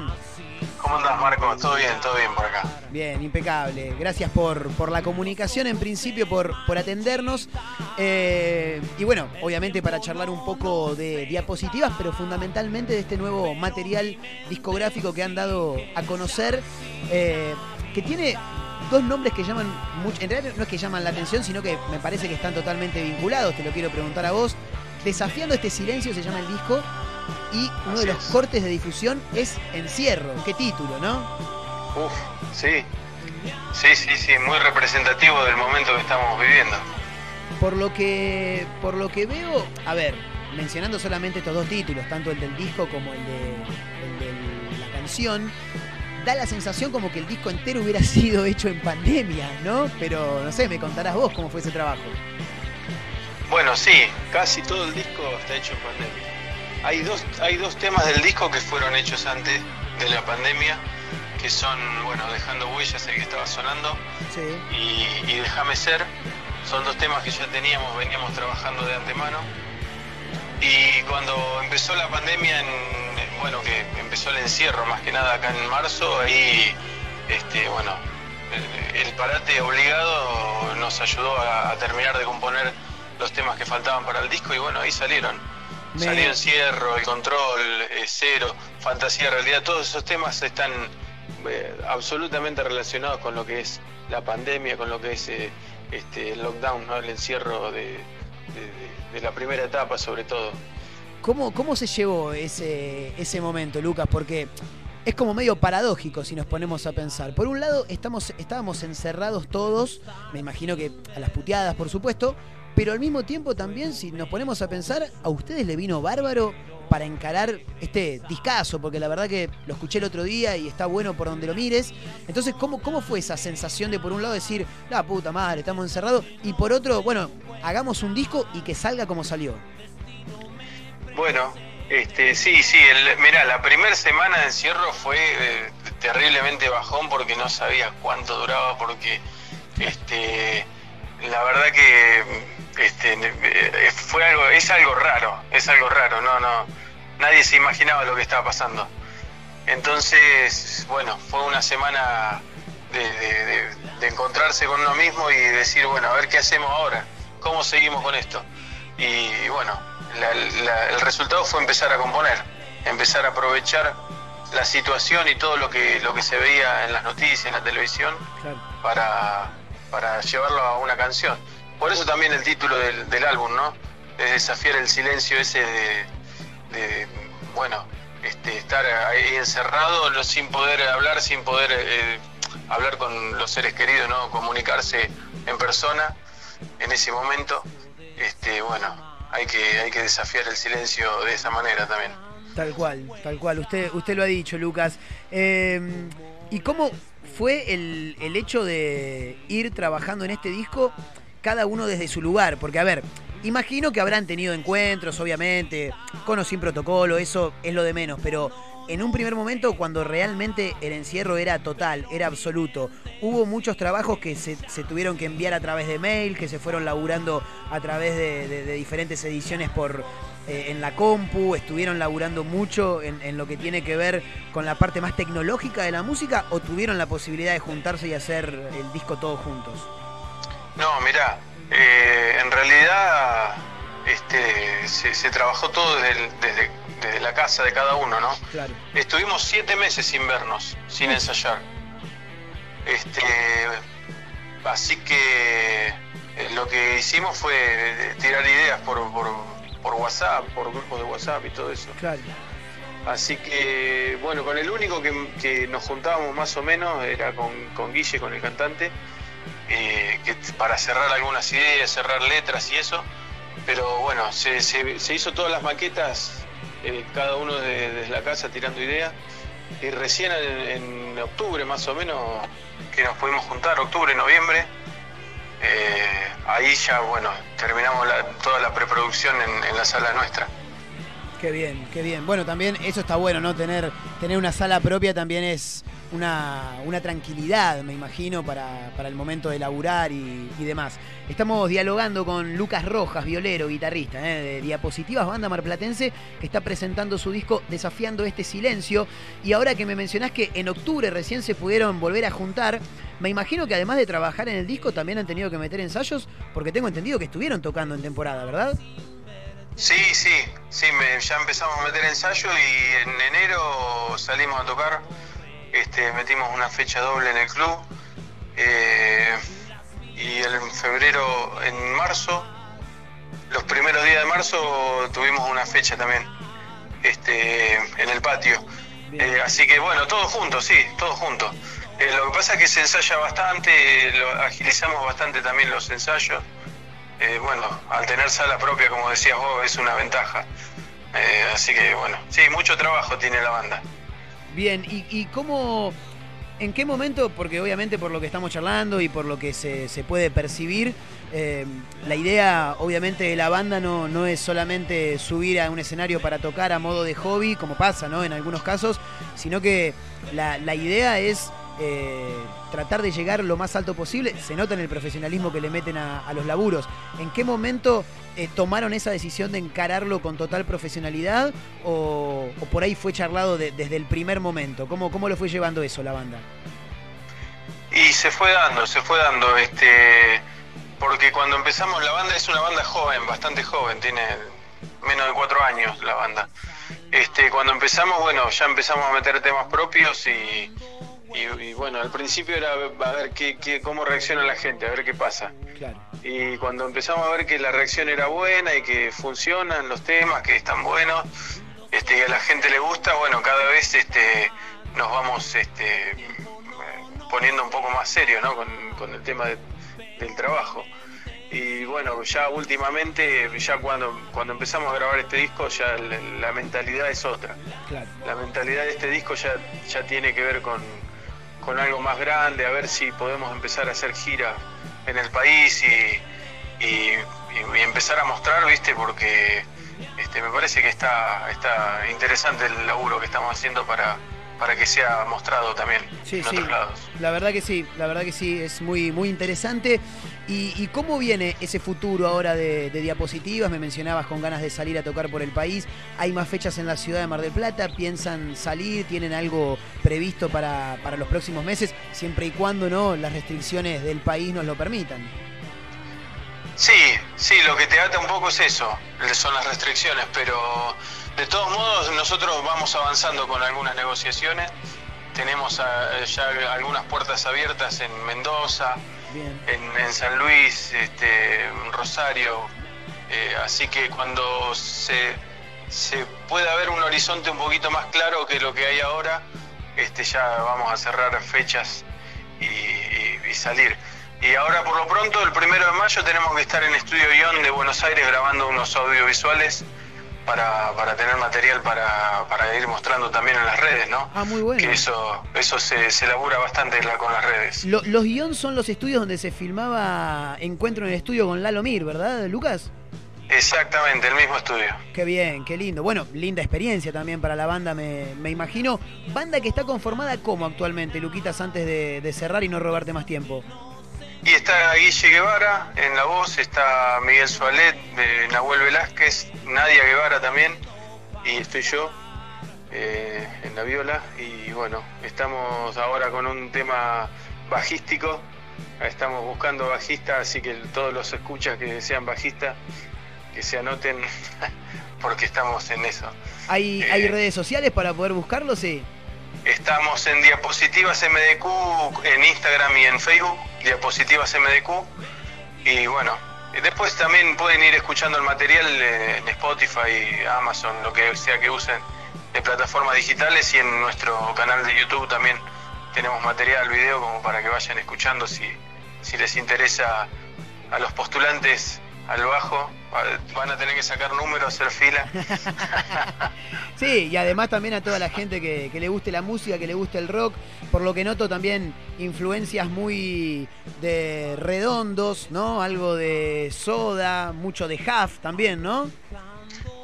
¿Cómo andás, Marco? ¿Todo bien? ¿Todo bien por acá? Bien, impecable. Gracias por, por la comunicación, en principio, por, por atendernos. Eh, y bueno, obviamente para charlar un poco de diapositivas, pero fundamentalmente de este nuevo material discográfico que han dado a conocer, eh, que tiene dos nombres que llaman mucho, en realidad no es que llaman la atención, sino que me parece que están totalmente vinculados, te lo quiero preguntar a vos. Desafiando este silencio se llama el disco y uno Así de los es. cortes de difusión es Encierro. Qué título, ¿no? Uf, sí. Sí, sí, sí, muy representativo del momento que estamos viviendo. Por lo que por lo que veo, a ver, mencionando solamente estos dos títulos, tanto el del disco como el de, el de la canción, da la sensación como que el disco entero hubiera sido hecho en pandemia, ¿no? Pero no sé, me contarás vos cómo fue ese trabajo. Bueno, sí, casi todo el disco está hecho en pandemia. Hay dos, hay dos temas del disco que fueron hechos antes de la pandemia, que son, bueno, Dejando Huellas, el que estaba sonando, Sí. y, y Déjame Ser. Son dos temas que ya teníamos, veníamos trabajando de antemano. Y cuando empezó la pandemia, en, bueno, que empezó el encierro más que nada acá en marzo, ahí, este, bueno, el, el parate obligado nos ayudó a, a terminar de componer los temas que faltaban para el disco y bueno, ahí salieron. Me- Salió Encierro, El Control, eh, Cero, Fantasía Realidad, todos esos temas están eh, absolutamente relacionados con lo que es la pandemia, con lo que es eh, este, el lockdown, ¿no? el encierro de, de- de- de la primera etapa sobre todo. ¿Cómo, cómo se llevó ese, ese momento, Lucas? Porque es como medio paradójico si nos ponemos a pensar. Por un lado, estamos, estábamos encerrados todos, me imagino que a las puteadas, por supuesto, pero al mismo tiempo también, si nos ponemos a pensar, a ustedes le vino bárbaro para encarar este discazo, porque la verdad que lo escuché el otro día y está bueno por donde lo mires. Entonces, ¿cómo, cómo fue esa sensación de por un lado decir, la puta madre, estamos encerrados, y por otro, bueno, hagamos un disco y que salga como salió? Bueno, este, sí, sí, el, mirá, la primera semana de encierro fue eh, terriblemente bajón porque no sabía cuánto duraba, porque este, la verdad que este, eh, fue algo, es algo raro, es algo raro, no, no, nadie se imaginaba lo que estaba pasando. Entonces, bueno, fue una semana de, de- de- de encontrarse con uno mismo y decir, bueno, a ver qué hacemos ahora, cómo seguimos con esto. Y bueno, la- la- el resultado fue empezar a componer, empezar a aprovechar la situación y todo lo que, lo que se veía en las noticias, en la televisión, Claro. para, para llevarlo a una canción. Por eso también el título del, álbum, ¿no? Es desafiar el silencio ese de, de, bueno, este, estar ahí encerrado sin poder hablar, sin poder eh, hablar con los seres queridos, ¿no? Comunicarse en persona en ese momento. Este, bueno, hay que, hay que desafiar el silencio de esa manera también. Tal cual, tal cual. Usted, usted lo ha dicho, Lucas. Eh, ¿Y cómo fue el, el hecho de ir trabajando en este disco, cada uno desde su lugar? Porque, a ver, imagino que habrán tenido encuentros, obviamente, con o sin protocolo, eso es lo de menos, pero en un primer momento, cuando realmente el encierro era total, era absoluto, hubo muchos trabajos que se, tuvieron que enviar a través de mail, que se fueron laburando a través de diferentes ediciones por eh, en la compu, estuvieron laburando mucho en, en lo que tiene que ver con la parte más tecnológica de la música o tuvieron la posibilidad de juntarse y hacer el disco todos juntos. No, mirá, eh, en realidad este, se, se trabajó todo desde, el- desde, desde la casa de cada uno, ¿no? Claro. Estuvimos siete meses sin vernos, sin ensayar. Este, así que eh, lo que hicimos fue eh, tirar ideas por, por, por WhatsApp, por grupos de WhatsApp y todo eso. Claro. Así que, bueno, con el único que, que nos juntábamos más o menos era con, con Guille, con el cantante, eh, que para cerrar algunas ideas, cerrar letras y eso. Pero bueno, se, se- hizo todas las maquetas, eh, cada uno de- desde la casa tirando ideas. Y recién en, octubre más o menos, que nos pudimos juntar, octubre, noviembre, eh, ahí ya, bueno, terminamos toda la preproducción en, en la sala nuestra. Qué bien, qué bien. Bueno, también eso está bueno, ¿no? Tener, tener una sala propia también es una, una tranquilidad, me imagino, para, para el momento de laburar y, demás. Estamos dialogando con Lucas Rojas, violero, guitarrista, ¿eh? de Diapositivas, banda marplatense, que está presentando su disco Desafiando este silencio. Y ahora que me mencionás que en octubre recién se pudieron volver a juntar, me imagino que además de trabajar en el disco también han tenido que meter ensayos, porque tengo entendido que estuvieron tocando en temporada, ¿verdad? Sí, sí, sí, ya empezamos a meter ensayo y en enero salimos a tocar. Este, metimos una fecha doble en el club. eh, y en febrero, en marzo, los primeros días de marzo tuvimos una fecha también este, en el patio. Eh, así que bueno, todos juntos, sí, todos juntos. Eh, lo que pasa es que se ensaya bastante, lo, agilizamos bastante también los ensayos. Eh, bueno, al tener sala propia, como decías vos, es una ventaja. Así que bueno, sí, mucho trabajo tiene la banda. Bien, ¿y, y cómo, en qué momento, porque obviamente por lo que estamos charlando y por lo que se, se puede percibir, eh, la idea obviamente de la banda no, no es solamente subir a un escenario para tocar a modo de hobby, como pasa ¿no? en algunos casos, sino que la, la idea es eh, tratar de llegar lo más alto posible. Se nota en el profesionalismo que le meten a, los laburos. ¿En qué momento eh, tomaron esa decisión de encararlo con total profesionalidad o, por ahí fue charlado de- desde el primer momento? ¿Cómo, ¿Cómo lo fue llevando eso la banda? Y se fue dando, se fue dando, este, porque cuando empezamos la banda es una banda joven, bastante joven, tiene menos de cuatro años la banda. Este, cuando empezamos, bueno, ya empezamos a meter temas propios y, y- y, bueno, al principio era a ver qué, qué- cómo reacciona la gente, a ver qué pasa. Claro. Y cuando empezamos a ver que la reacción era buena y que funcionan los temas, que están buenos, este, y a la gente le gusta, bueno, cada vez este, nos vamos este, poniendo un poco más serios ¿no? con, con el tema de- del trabajo. Y bueno, ya últimamente, ya cuando, cuando empezamos a grabar este disco, ya la, la mentalidad es otra. Claro. La mentalidad de este disco ya, ya tiene que ver con, con algo más grande, a ver si podemos empezar a hacer giras en el país y, y- y- empezar a mostrar, ¿viste? Porque este, me parece que está, está interesante el laburo que estamos haciendo para, para que sea mostrado también Sí, en sí. otros lados. La verdad que sí, la verdad que sí, es muy, muy interesante. ¿Y, y cómo viene ese futuro ahora de, de diapositivas? Me mencionabas con ganas de salir a tocar por el país. ¿Hay más fechas en la ciudad de Mar del Plata? ¿Piensan salir? ¿Tienen algo previsto para, para los próximos meses? Siempre y cuando no las restricciones del país nos lo permitan. Sí, sí, lo que te ata un poco es eso, son las restricciones, pero de todos modos nosotros vamos avanzando con algunas negociaciones. Tenemos ah, ya algunas puertas abiertas en Mendoza, en, en San Luis, este, en Rosario. Eh, así que cuando se, se pueda ver un horizonte un poquito más claro que lo que hay ahora, este, ya vamos a cerrar fechas y, y- y salir. Y ahora por lo pronto, el primero de mayo, tenemos que estar en Estudio Ion de Buenos Aires grabando unos audiovisuales para, para tener material para, para ir mostrando también en las redes, ¿no? Ah, muy bueno. Que eso, eso se, se labura bastante la- con las redes. Lo- los guion son los estudios donde se filmaba Encuentro en el estudio con Lalo Mir, ¿verdad, Lucas? Exactamente, el mismo estudio. Qué bien, qué lindo. Bueno, linda experiencia también para la banda, me, me imagino. Banda que está conformada como actualmente, Luquitas, antes de, de cerrar y no robarte más tiempo. Y está Guille Guevara en la voz, está Miguel Sualet, eh, Nahuel Velázquez, Nadia Guevara también, y estoy yo eh, en la viola. Y bueno, estamos ahora con un tema bajístico, estamos buscando bajista, así que todos los escuchas que sean bajistas, que se anoten, porque estamos en eso. ¿Hay, Eh. ¿Hay redes sociales para poder buscarlo? Sí. Estamos en Diapositivas MDQ en Instagram y en Facebook, Diapositivas MDQ. Y bueno, después también pueden ir escuchando el material eh, en Spotify, Amazon, lo que sea que usen de plataformas digitales y en nuestro canal de YouTube también tenemos material, video como para que vayan escuchando si, si les interesa a los postulantes al bajo. Van a tener que sacar números, hacer fila. Sí, y además también a toda la gente que, que le guste la música, que le guste el rock, por lo que noto también influencias muy de redondos, ¿no? Algo de soda, mucho de Huff también, ¿no?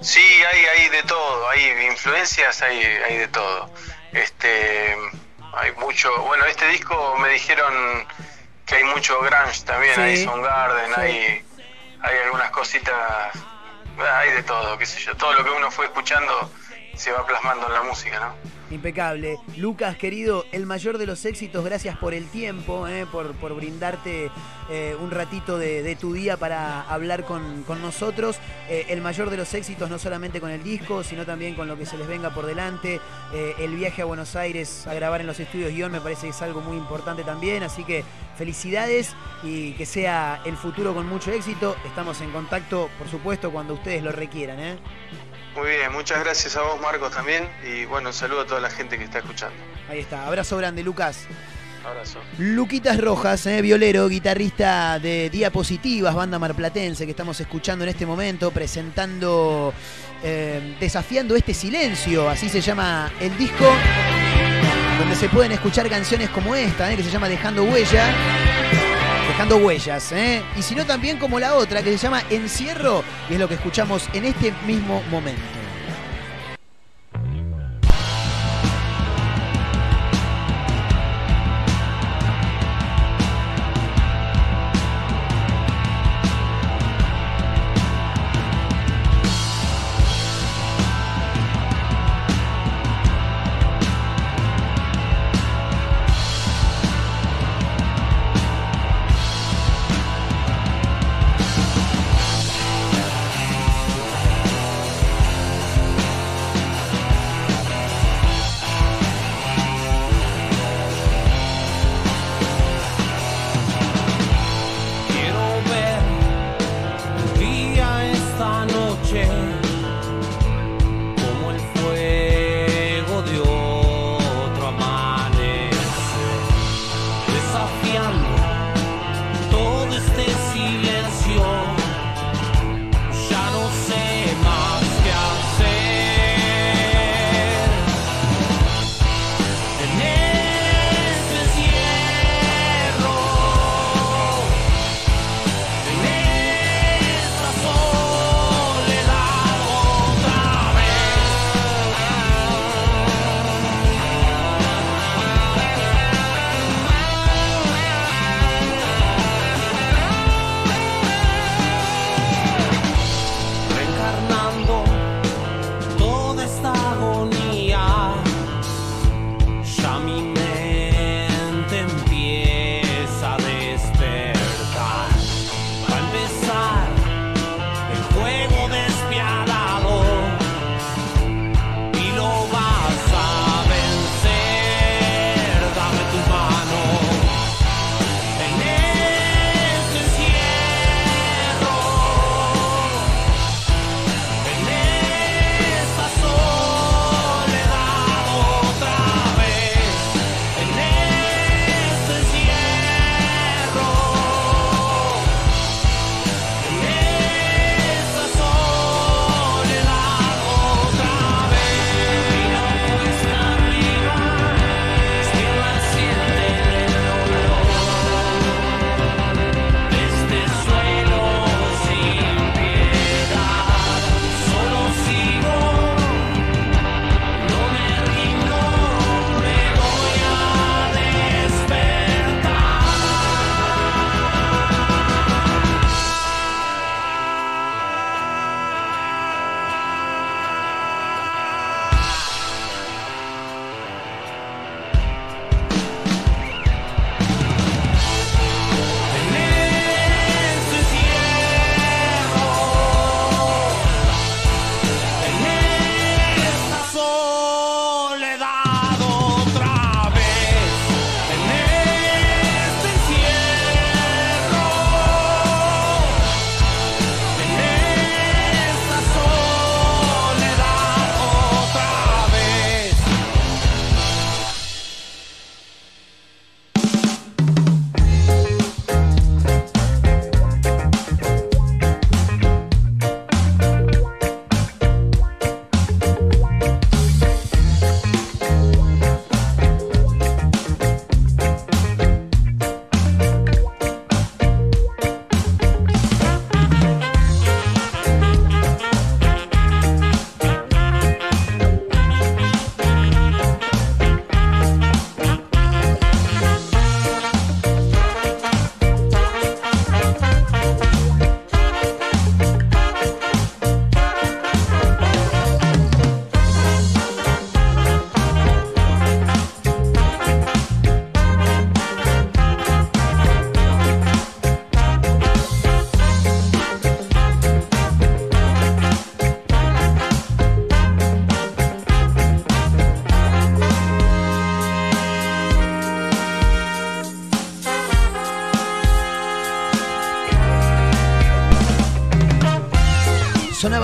Sí, hay, hay de todo, hay influencias, hay, hay de todo. Este, hay mucho, bueno, este disco me dijeron que hay mucho grunge también, Sí, hay Soundgarden, sí. hay, hay algunas cositas, hay de todo, qué sé yo, todo lo que uno fue escuchando se va plasmando en la música, ¿no? Impecable. Lucas, querido, el mayor de los éxitos, gracias por el tiempo, eh, por, por brindarte eh, un ratito de, tu día para hablar con, con nosotros. Eh, el mayor de los éxitos, no solamente con el disco, sino también con lo que se les venga por delante. El viaje a Buenos Aires a grabar en los estudios guion me parece que es algo muy importante también. Así que felicidades y que sea el futuro con mucho éxito. Estamos en contacto, por supuesto, cuando ustedes lo requieran. ¿eh? Muy bien, muchas gracias a vos Marcos también y bueno, un saludo a toda la gente que está escuchando. Ahí está. Abrazo grande, Lucas. Abrazo. Luquitas Rojas, eh, violero, guitarrista de Diapositivas, banda marplatense que estamos escuchando en este momento, presentando, eh, desafiando este silencio, así se llama el disco, donde se pueden escuchar canciones como esta, eh, que se llama Dejando Huella. Dejando huellas, ¿eh? Y si no también como la otra que se llama Encierro, y es lo que escuchamos en este mismo momento.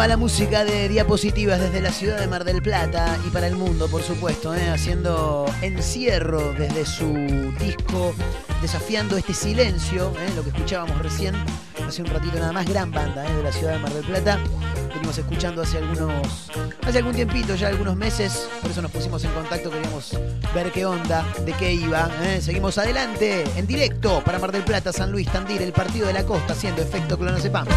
La música de diapositivas desde la ciudad de Mar del Plata y para el mundo, por supuesto, ¿eh? haciendo encierro desde su disco, desafiando este silencio, ¿eh? lo que escuchábamos recién, hace un ratito nada más, gran banda ¿eh? de la ciudad de Mar del Plata. Venimos escuchando hace algunos, hace algún tiempito, ya algunos meses, por eso nos pusimos en contacto, queríamos ver qué onda, de qué iba. Seguimos adelante, en directo para Mar del Plata, San Luis, Tandil, el partido de la costa, haciendo efecto clonazepam.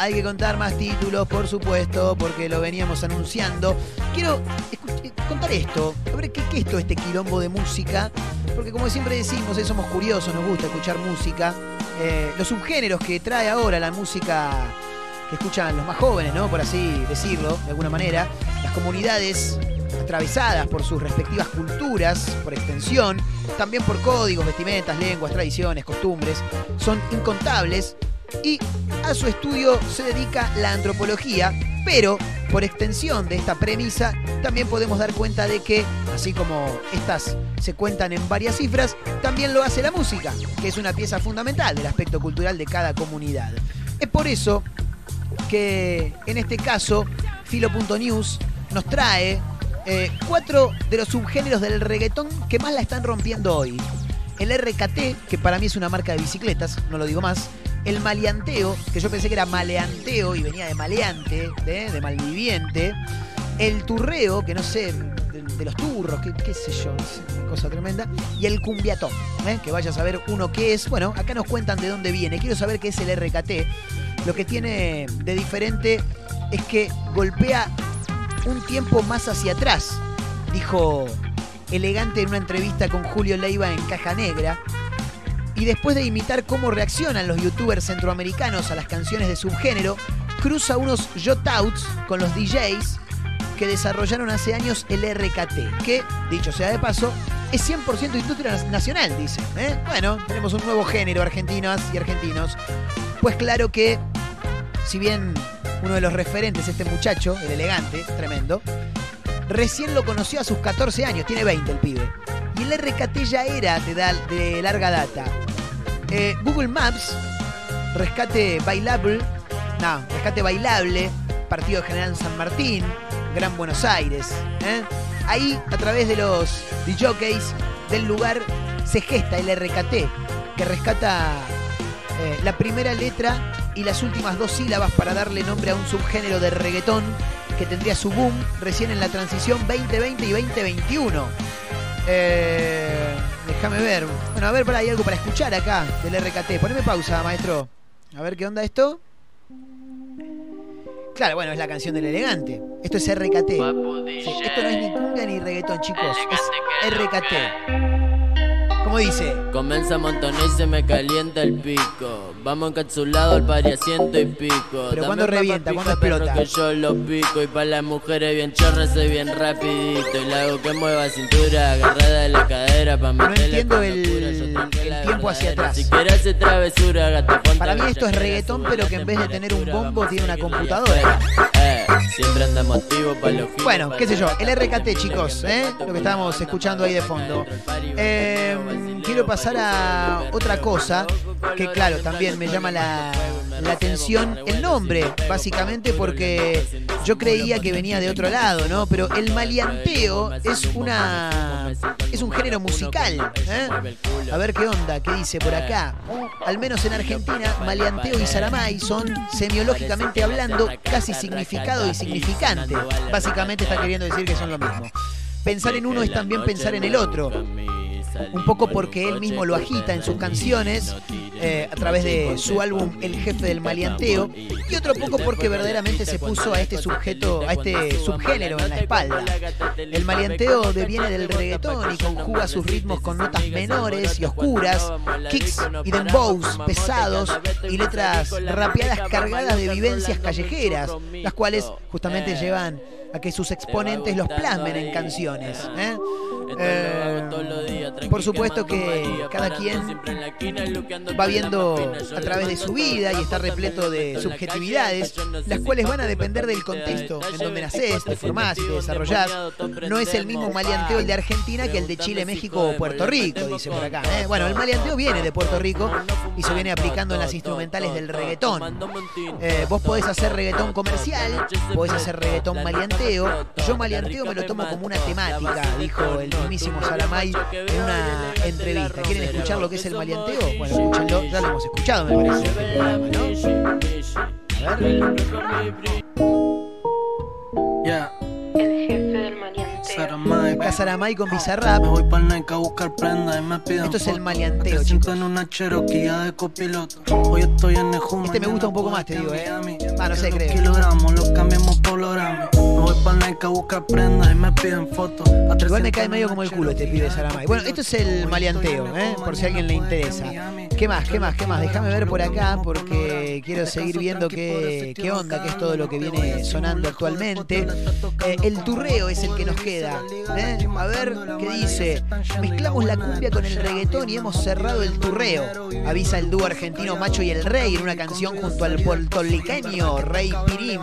Hay que contar más títulos, por supuesto, porque lo veníamos anunciando. Quiero eh, contar esto, a ver qué, qué es todo este quilombo de música, porque como siempre decimos, eh, somos curiosos, nos gusta escuchar música. Eh, los subgéneros que trae ahora la música que escuchan los más jóvenes, ¿no? Por así decirlo, de alguna manera, las comunidades atravesadas por sus respectivas culturas, por extensión, también por códigos, vestimentas, lenguas, tradiciones, costumbres, son incontables y a su estudio se dedica la antropología, pero por extensión de esta premisa también podemos dar cuenta de que, así como estas se cuentan en varias cifras, también lo hace la música, que es una pieza fundamental del aspecto cultural de cada comunidad. Es por eso que en este caso Filo.news nos trae eh, cuatro de los subgéneros del reggaetón que más la están rompiendo hoy. El RKT, que para mí es una marca de bicicletas, no lo digo más. El maleanteo, que yo pensé que era maleanteo y venía de maleante, de, de malviviente. El turreo, que no sé, de, los turros, qué, sé yo, una cosa tremenda. Y el cumbiatón, ¿eh? que vaya a saber uno qué es. Bueno, acá nos cuentan de dónde viene. Quiero saber qué es el RKT. Lo que tiene de diferente es que golpea un tiempo más hacia atrás, dijo elegante en una entrevista con Julio Leiva en Caja Negra. Y después de imitar cómo reaccionan los youtubers centroamericanos a las canciones de subgénero, cruza unos jotouts con los DJs que desarrollaron hace años el RKT, que, dicho sea de paso, es 100% industria nacional, dice. ¿eh? Bueno, tenemos un nuevo género, argentinas y argentinos. Pues claro que, si bien uno de los referentes, este muchacho, el elegante, tremendo, recién lo conoció a sus 14 años, tiene 20 el pibe. Y el RKT ya era de, da- de larga data. Eh, Google Maps, rescate bailable, no, rescate bailable, Partido General San Martín, Gran Buenos Aires. ¿eh? Ahí, a través de los DJs del lugar, se gesta el RKT, que rescata eh, la primera letra y las últimas dos sílabas para darle nombre a un subgénero de reggaetón que tendría su boom recién en la transición 2020 y 2021. Eh, déjame ver. Bueno, a ver, para hay algo para escuchar acá del RKT. Poneme pausa, maestro. A ver qué onda esto. Claro, bueno, es la canción del elegante. Esto es RKT. Sí, esto no es ni cumbia ni reggaetón, chicos. Es RKT. ¿Cómo dice? Comienza a montonar y se me calienta el pico. Vamos encapsulado al pari a ciento y pico. Pero Dame ¿cuándo papa, revienta? pica, ¿Cuándo perro, explota? que yo lo pico. Y para las mujeres bien chorras soy bien rapidito. Y la hago que mueva cintura, agarrada de la cadera. Pa meterle entiendo el- el tiempo hacia atrás. Si quieres hacer travesura, gata, Para mí esto es reggaetón, pero que en vez de tener un bombo, tiene una computadora. Eh, siempre andamos activos para los Bueno, qué sé yo, el RKT, chicos, ¿eh? Lo que estábamos escuchando ahí de fondo. Eh, quiero pasar a otra cosa que, claro, también me llama la, atención el nombre, básicamente porque yo creía que venía de otro lado, ¿no? Pero el maleanteo es una es un género musical, ¿eh? A ver qué onda, qué dice por acá. Al menos en Argentina, maleanteo y zaramay son semiológicamente hablando casi significado y significante. Básicamente está queriendo decir que son lo mismo. Pensar en uno es también pensar en el otro. Un poco porque él mismo lo agita en sus canciones eh, a través de su álbum El Jefe del Maleanteo y otro poco porque verdaderamente se puso a este sujeto, a este subgénero en la espalda. El maleanteo deviene del reggaetón y conjuga sus ritmos con notas menores y oscuras, kicks y dembows pesados y letras rapeadas cargadas de vivencias callejeras, las cuales justamente llevan a que sus exponentes los plasmen en canciones. ¿eh? Eh, por supuesto que cada quien va viendo a través de su vida y está repleto de subjetividades, las cuales van a depender del contexto en donde nacés, te formás y te desarrollás. No es el mismo maleanteo el de Argentina que el de Chile, México o Puerto Rico, dice por acá. ¿eh? Bueno, el maleanteo viene de Puerto Rico y se viene aplicando en las instrumentales del reggaetón. Eh, vos podés hacer reggaetón comercial, podés hacer reggaetón maleanteo. Yo maleanteo me lo tomo como una temática, dijo el mismísimo Salamay en una entrevista. ¿Quieren escuchar lo que es el maleanteo? Bueno, escúchenlo, ya lo hemos escuchado, me parece, en este programa, ¿no? A ver. Yeah, El jefe del maleanteo. Saramay. Acá Saramay con Bizarrap. Me voy pa'l Nike a buscar prenda y me piden Esto es el maleanteo, Me siento en una Cherokee de copiloto. Hoy estoy en Nejuma. Este me gusta un poco más, te digo, ¿eh? Ah, no sé, creo. kilogramos los cambiamos por los gramos. Me voy pa'l Nike a buscar prenda y me piden fotos. Igual me cae 300 medio como el culo este pibe Saramay. Bueno, esto es el maleanteo, ¿eh? por si a alguien le interesa. ¿Qué más? ¿Qué más? ¿Qué más? Déjame ver por acá porque quiero seguir viendo qué, qué onda, qué es todo lo que viene sonando actualmente. Eh, el turreo es el que nos queda. ¿eh? A ver qué dice. Mezclamos la cumbia con el reggaetón y hemos cerrado el turreo. Avisa el dúo argentino Macho y el Rey en una canción junto al puertorriqueño Rey Pirim,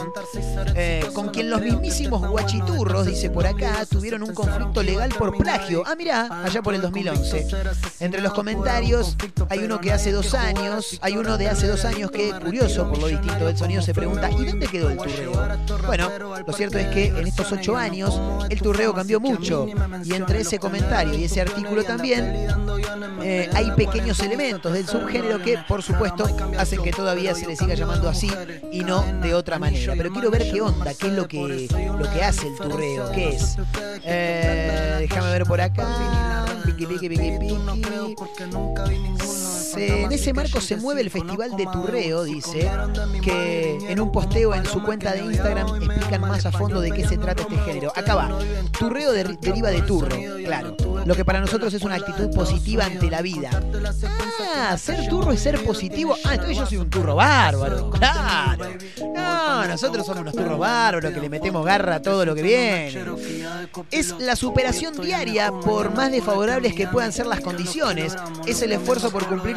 eh, con quien los mismísimos guachiturros, dice por acá, tuvieron un conflicto legal por plagio. Ah, mirá, allá por el 2011. Entre los comentarios hay uno que hace dos años, hay uno de hace dos años que, curioso por lo distinto del sonido, se pregunta, ¿y dónde quedó el turreo? Bueno, lo cierto es que en estos ocho años el turreo cambió mucho y entre ese comentario y ese artículo también eh, hay pequeños elementos del subgénero que, por supuesto, hacen que todavía se le siga llamando así y no de otra manera. Pero quiero ver qué onda, qué es lo que, lo que hace el turreo, qué es. Eh, déjame ver por acá. Piqui, piqui, piqui, piqui. En ese marco se mueve el Festival de Turreo, dice, que en un posteo en su cuenta de Instagram explican más a fondo de qué se trata este género. Acá va. Turreo de- deriva de turro, claro. Lo que para nosotros es una actitud positiva ante la vida. Ah, ser turro es ser positivo. Ah, entonces yo soy un turro bárbaro. Claro. No, nosotros somos unos turros bárbaros que le metemos garra a todo lo que viene. Es la superación diaria por más desfavorables que puedan ser las condiciones. Es el esfuerzo por cumplir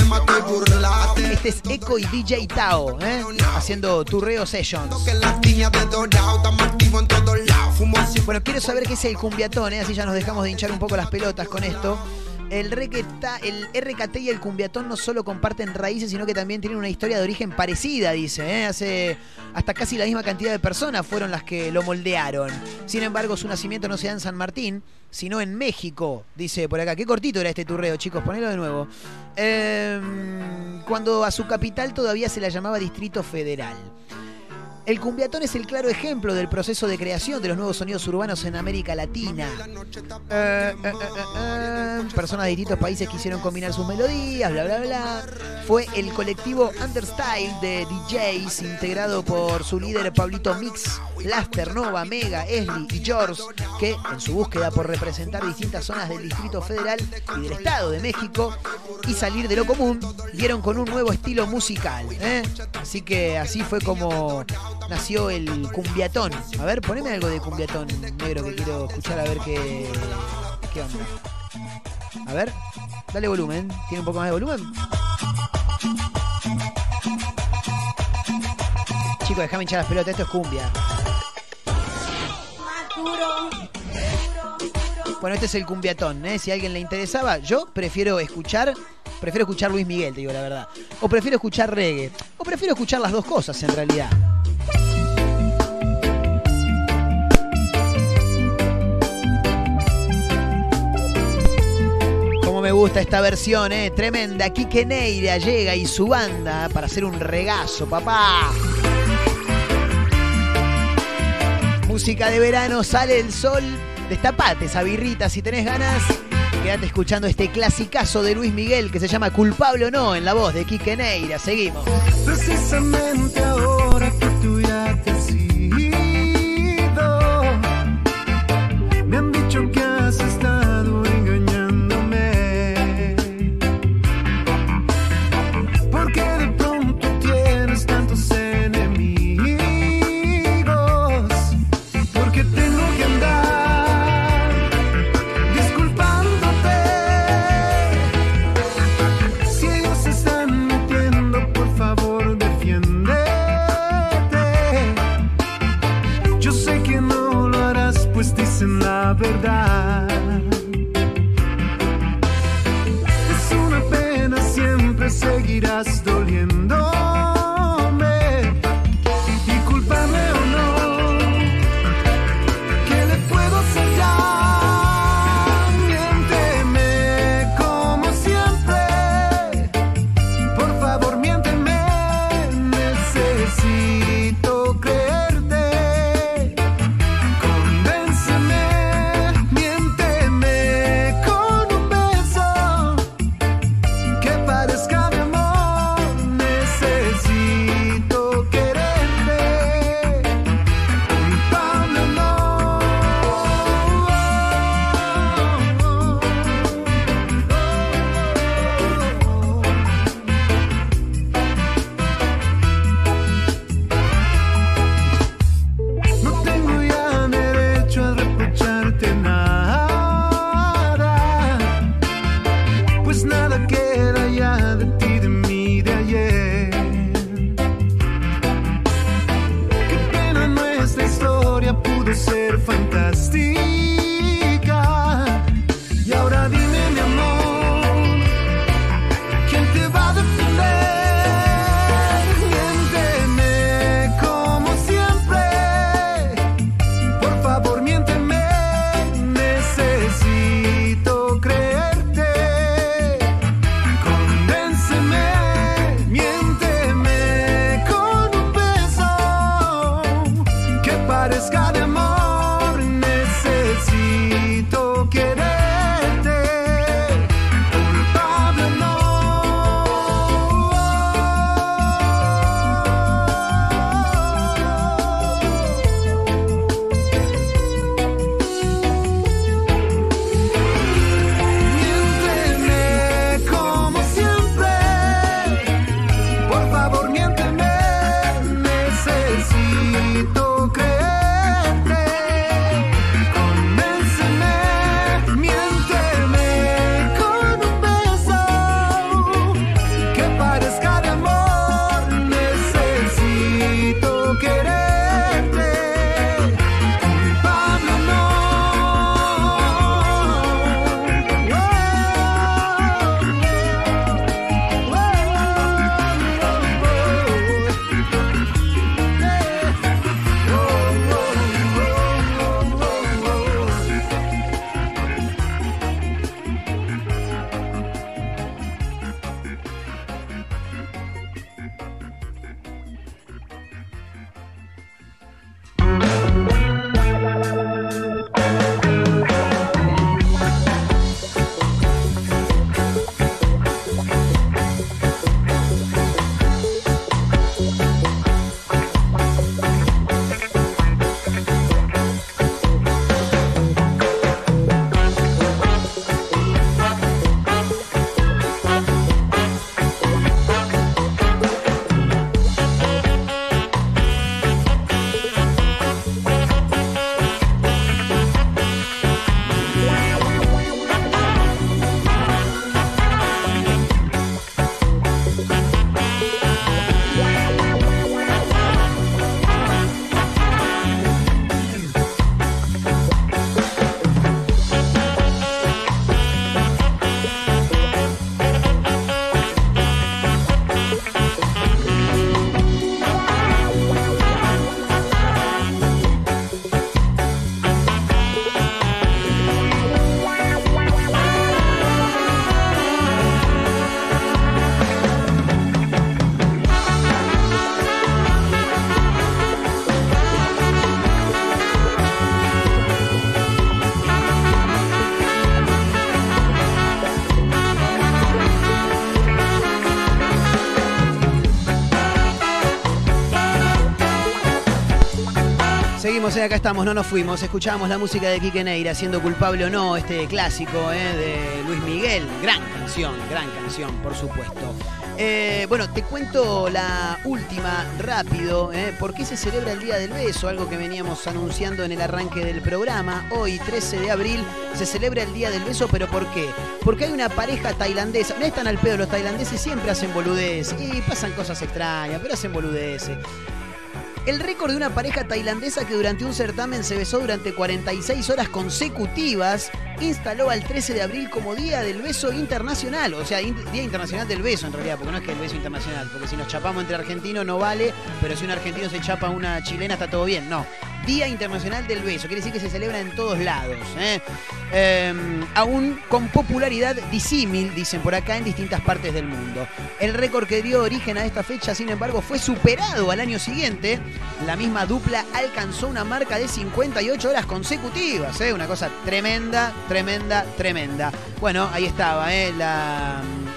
Este es Echo y DJ Tao, ¿eh? haciendo turreo sessions. Bueno, quiero saber qué es el cumbiatón, ¿eh? así ya nos dejamos de hinchar un poco las pelotas con esto. El, requeta- el RKT y el cumbiatón no solo comparten raíces, sino que también tienen una historia de origen parecida, dice. ¿eh? Hace hasta casi la misma cantidad de personas fueron las que lo moldearon. Sin embargo, su nacimiento no se da en San Martín, sino en México, dice por acá. Qué cortito era este turreo, chicos, ponelo de nuevo. Em, cuando a su capital todavía se la llamaba Distrito Federal. El cumbiatón es el claro ejemplo del proceso de creación de los nuevos sonidos urbanos en América Latina. Eh, eh, eh, personas de distintos países quisieron combinar sus melodías, bla, bla, bla. Fue el colectivo Understyle de DJs, integrado por su líder Pablito Mix, Laster, Nova, Mega, Esli y George, que en su búsqueda por representar distintas zonas del Distrito Federal y del Estado de México y salir de lo común, dieron con un nuevo estilo musical. Así que así fue como nació el cumbiatón. A ver, poneme algo de cumbiatón negro que quiero escuchar a ver qué, qué onda. A ver, dale volumen. ¿Tiene un poco más de volumen? Chicos, déjame hinchar las pelotas, esto es cumbia. Bueno, este es el cumbiatón, ¿eh? Si a alguien le interesaba, yo prefiero escuchar, prefiero escuchar Luis Miguel, te digo la verdad. O prefiero escuchar reggae. O prefiero escuchar las dos cosas en realidad. Me gusta esta versión, ¿eh? Tremenda. Quique Neira llega y su banda para hacer un regazo, papá. Música de verano, sale el sol. Destapate esa birrita si tenés ganas. Quédate escuchando este clasicazo de Luis Miguel que se llama Culpable o no en la voz de Quique Neira. Seguimos. Precisamente ahora Seguimos, eh, acá estamos, no nos fuimos. Escuchamos la música de Quique Neira, siendo culpable o no, este clásico eh, de Luis Miguel. Gran canción, gran canción, por supuesto. Eh, bueno, te cuento la última rápido. Eh, ¿Por qué se celebra el Día del Beso? Algo que veníamos anunciando en el arranque del programa. Hoy, 13 de abril, se celebra el Día del Beso, pero ¿por qué? Porque hay una pareja tailandesa. No están al pedo los tailandeses, siempre hacen boludeces. Y pasan cosas extrañas, pero hacen boludeces. El récord de una pareja tailandesa que durante un certamen se besó durante 46 horas consecutivas instaló al 13 de abril como Día del Beso Internacional, o sea, Día Internacional del Beso en realidad, porque no es que el beso internacional, porque si nos chapamos entre argentinos no vale, pero si un argentino se chapa a una chilena está todo bien, no. Día Internacional del Beso, quiere decir que se celebra en todos lados. ¿eh? Eh, aún con popularidad disímil, dicen por acá, en distintas partes del mundo. El récord que dio origen a esta fecha, sin embargo, fue superado al año siguiente. La misma dupla alcanzó una marca de 58 horas consecutivas. ¿eh? Una cosa tremenda, tremenda, tremenda. Bueno, ahí estaba, ¿eh?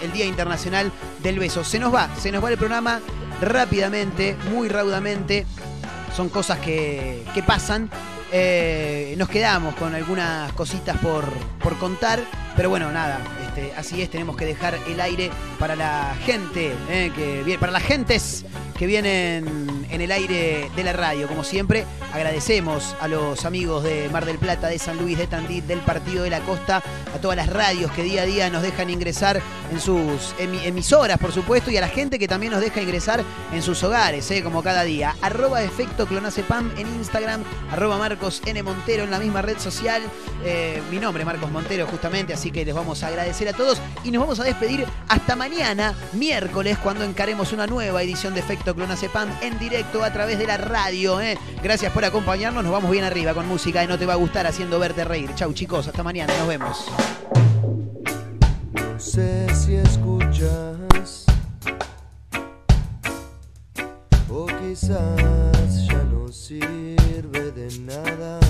El Día Internacional del Beso. Se nos va, se nos va el programa rápidamente, muy raudamente son cosas que, que pasan. Eh, nos quedamos con algunas cositas por, por contar, pero bueno, nada, este, así es, tenemos que dejar el aire para la gente, eh, para las gentes que vienen en el aire de la radio. Como siempre, agradecemos a los amigos de Mar del Plata, de San Luis, de Tandil, del Partido de la Costa, a todas las radios que día a día nos dejan ingresar en sus emi- emisoras, por supuesto, y a la gente que también nos deja ingresar en sus hogares, eh, como cada día. Arroba efecto clonacepam en Instagram, arroba Marcos N. Montero en la misma red social. Eh, mi nombre, Marcos Montero, justamente, así que les vamos a agradecer a todos y nos vamos a despedir hasta mañana, miércoles, cuando encaremos una nueva edición de Efecto Clonacepam en directo a través de la radio. eh. Gracias por acompañarnos, nos vamos bien arriba con música y no te va a gustar haciendo verte reír. Chau chicos, hasta mañana, nos vemos. No sé si escuchas o quizás ya no sirve de nada.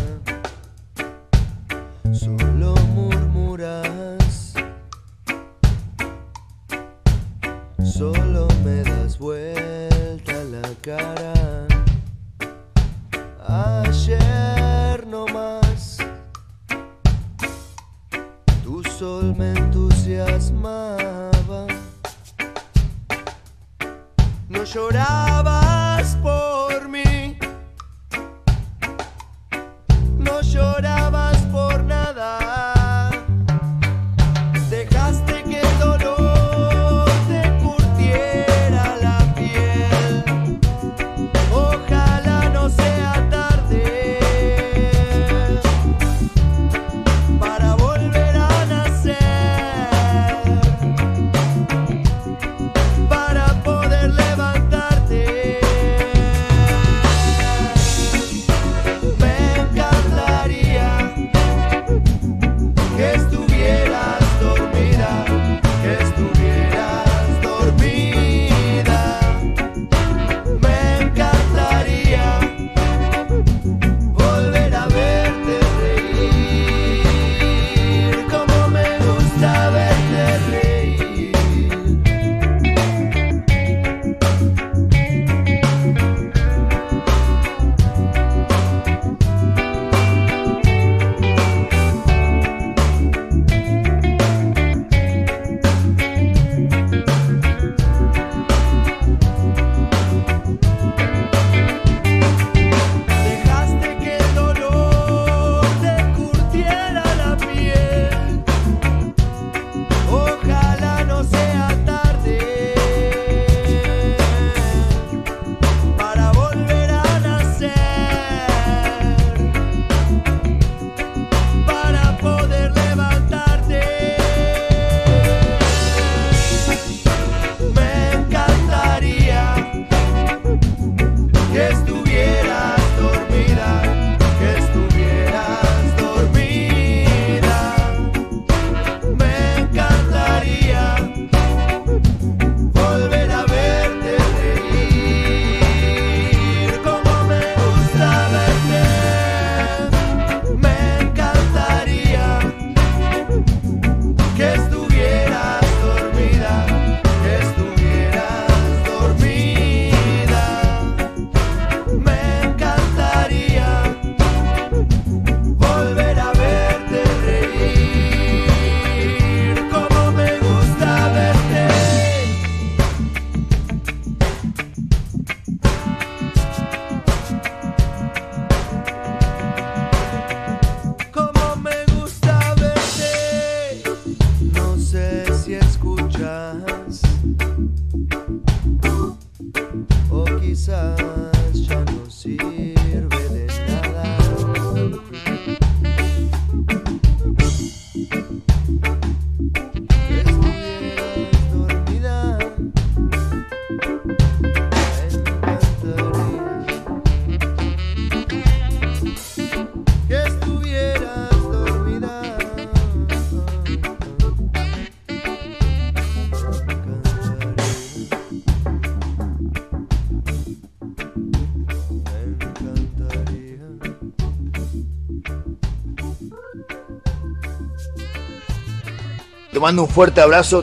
Mando un fuerte abrazo.